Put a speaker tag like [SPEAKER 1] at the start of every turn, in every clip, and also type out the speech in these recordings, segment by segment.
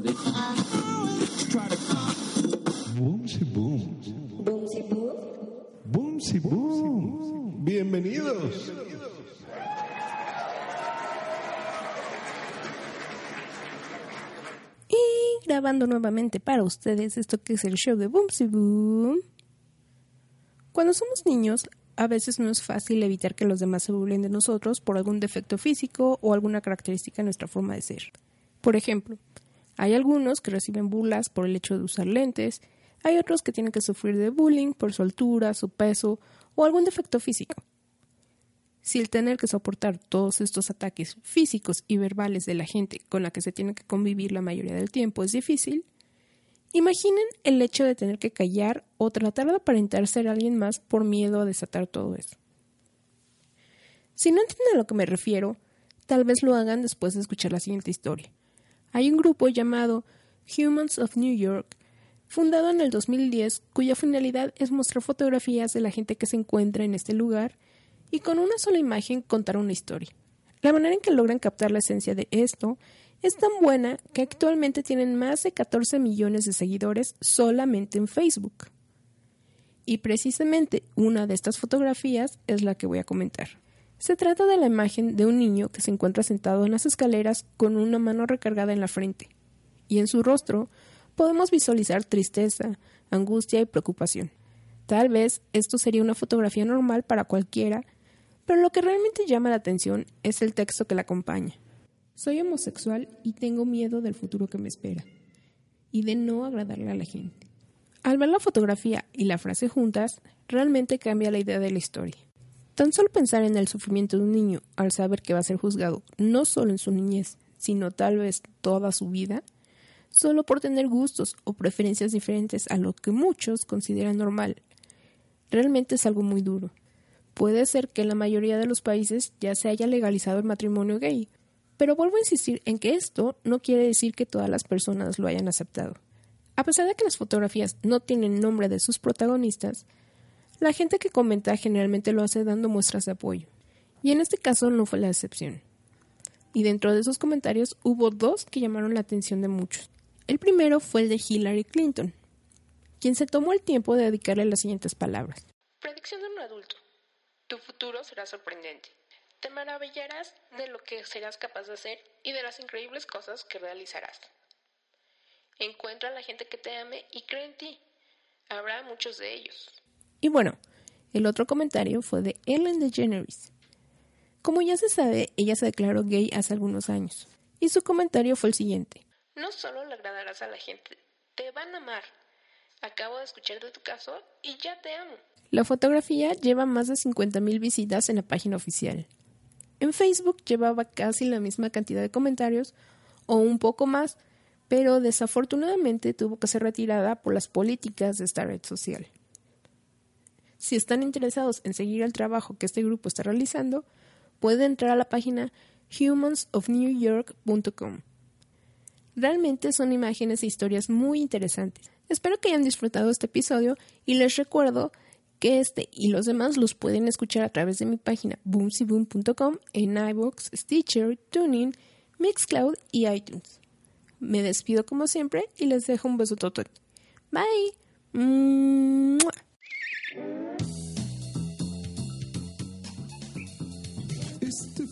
[SPEAKER 1] cbp.gov/careers.
[SPEAKER 2] Boomsy boom. Boomsy boom. Bienvenidos.
[SPEAKER 3] Y grabando nuevamente para ustedes esto que es el show de Boomsy Boom. Cuando somos niños, a veces no es fácil evitar que los demás se burlen de nosotros por algún defecto físico o alguna característica de nuestra forma de ser. Por ejemplo, hay algunos que reciben burlas por el hecho de usar lentes, hay otros que tienen que sufrir de bullying por su altura, su peso o algún defecto físico. Si el tener que soportar todos estos ataques físicos y verbales de la gente con la que se tiene que convivir la mayoría del tiempo es difícil, imaginen el hecho de tener que callar o tratar de aparentar ser alguien más por miedo a desatar todo eso. Si no entienden a lo que me refiero, tal vez lo hagan después de escuchar la siguiente historia. Hay un grupo llamado Humans of New York, fundado en el 2010, cuya finalidad es mostrar fotografías de la gente que se encuentra en este lugar y con una sola imagen contar una historia. La manera en que logran captar la esencia de esto es tan buena que actualmente tienen más de 14 millones de seguidores solamente en Facebook. Y precisamente una de estas fotografías es la que voy a comentar. Se trata de la imagen de un niño que se encuentra sentado en las escaleras con una mano recargada en la frente, y en su rostro podemos visualizar tristeza, angustia y preocupación. Tal vez esto sería una fotografía normal para cualquiera, pero lo que realmente llama la atención es el texto que la acompaña. Soy homosexual y tengo miedo del futuro que me espera, y de no agradarle a la gente. Al ver la fotografía y la frase juntas, realmente cambia la idea de la historia. Tan solo pensar en el sufrimiento de un niño al saber que va a ser juzgado no solo en su niñez, sino tal vez toda su vida, solo por tener gustos o preferencias diferentes a lo que muchos consideran normal, realmente es algo muy duro. Puede ser que en la mayoría de los países ya se haya legalizado el matrimonio gay, pero vuelvo a insistir en que esto no quiere decir que todas las personas lo hayan aceptado. A pesar de que las fotografías no tienen nombre de sus protagonistas, la gente que comenta generalmente lo hace dando muestras de apoyo. Y en este caso no fue la excepción. Y dentro de esos comentarios hubo dos que llamaron la atención de muchos. El primero fue el de Hillary Clinton, quien se tomó el tiempo de dedicarle las siguientes palabras.
[SPEAKER 4] Predicción de un adulto. Tu futuro será sorprendente. Te maravillarás de lo que serás capaz de hacer y de las increíbles cosas que realizarás. Encuentra a la gente que te ame y cree en ti. Habrá muchos de ellos.
[SPEAKER 3] Y bueno, el otro comentario fue de Ellen DeGeneres. Como ya se sabe, ella se declaró gay hace algunos años. Y su comentario fue el siguiente.
[SPEAKER 4] No solo le agradarás a la gente, te van a amar. Acabo de escuchar de tu caso y ya te amo.
[SPEAKER 3] La fotografía lleva más de 50.000 visitas en la página oficial. En Facebook llevaba casi la misma cantidad de comentarios o un poco más, pero desafortunadamente tuvo que ser retirada por las políticas de esta red social. Si están interesados en seguir el trabajo que este grupo está realizando, pueden entrar a la página humansofnewyork.com. Realmente son imágenes e historias muy interesantes. Espero que hayan disfrutado este episodio y les recuerdo que este y los demás los pueden escuchar a través de mi página boomsyboom.com en iVoox, Stitcher, TuneIn, Mixcloud y iTunes. Me despido como siempre y les dejo un beso total. Bye.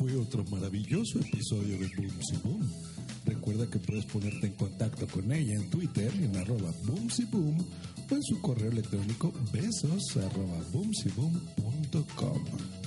[SPEAKER 2] Fue otro maravilloso episodio de Boomsy Boom. Recuerda que puedes ponerte en contacto con ella en Twitter en arroba Boom o en su correo electrónico besos arroba boomsyboom.com.